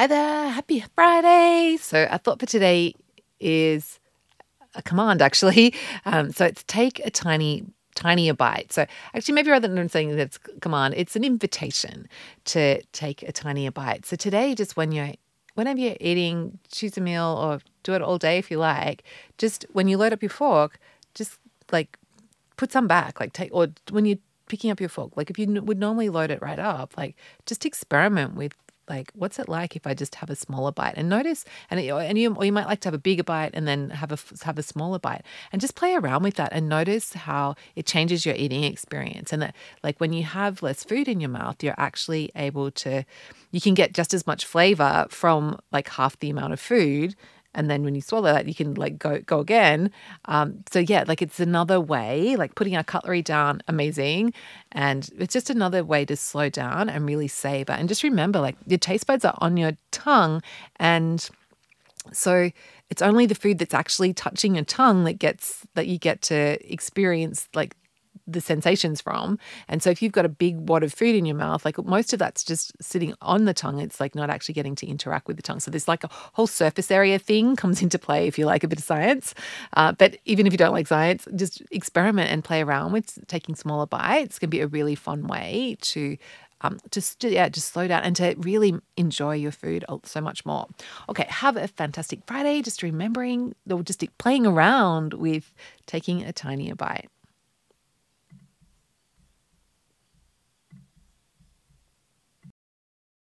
Hi there, happy Friday. So, our thought for today is a command actually. Um, so, it's take a tiny, tinier bite. So, actually, maybe rather than saying that's command, it's an invitation to take a tinier bite. So, today, just when you're whenever you're eating, choose a meal or do it all day if you like, just when you load up your fork, just like put some back, like take, or when you're picking up your fork, like if you would normally load it right up, like just experiment with like what's it like if I just have a smaller bite? And notice and it, and you or you might like to have a bigger bite and then have a have a smaller bite. And just play around with that and notice how it changes your eating experience. And that like when you have less food in your mouth you're actually able to you can get just as much flavor from like half the amount of food and then when you swallow that you can like go go again. Um, so yeah like it's another way like putting our cutlery down amazing. And it's just another way to slow down and really savor. And just remember like your taste buds are on your tongue. And so it's only the food that's actually touching your tongue that gets that you get to experience like the sensations from. And so if you've got a big wad of food in your mouth, like most of that's just sitting on the tongue, it's like not actually getting to interact with the tongue. So there's like a whole surface area thing comes into play if you like a bit of science. Uh, but even if you don't like science, just experiment and play around with taking smaller bites can be a really fun way to um, just yeah, just slow down and to really enjoy your food so much more. Okay, have a fantastic Friday. Just remembering, or just playing around with taking a tinier bite.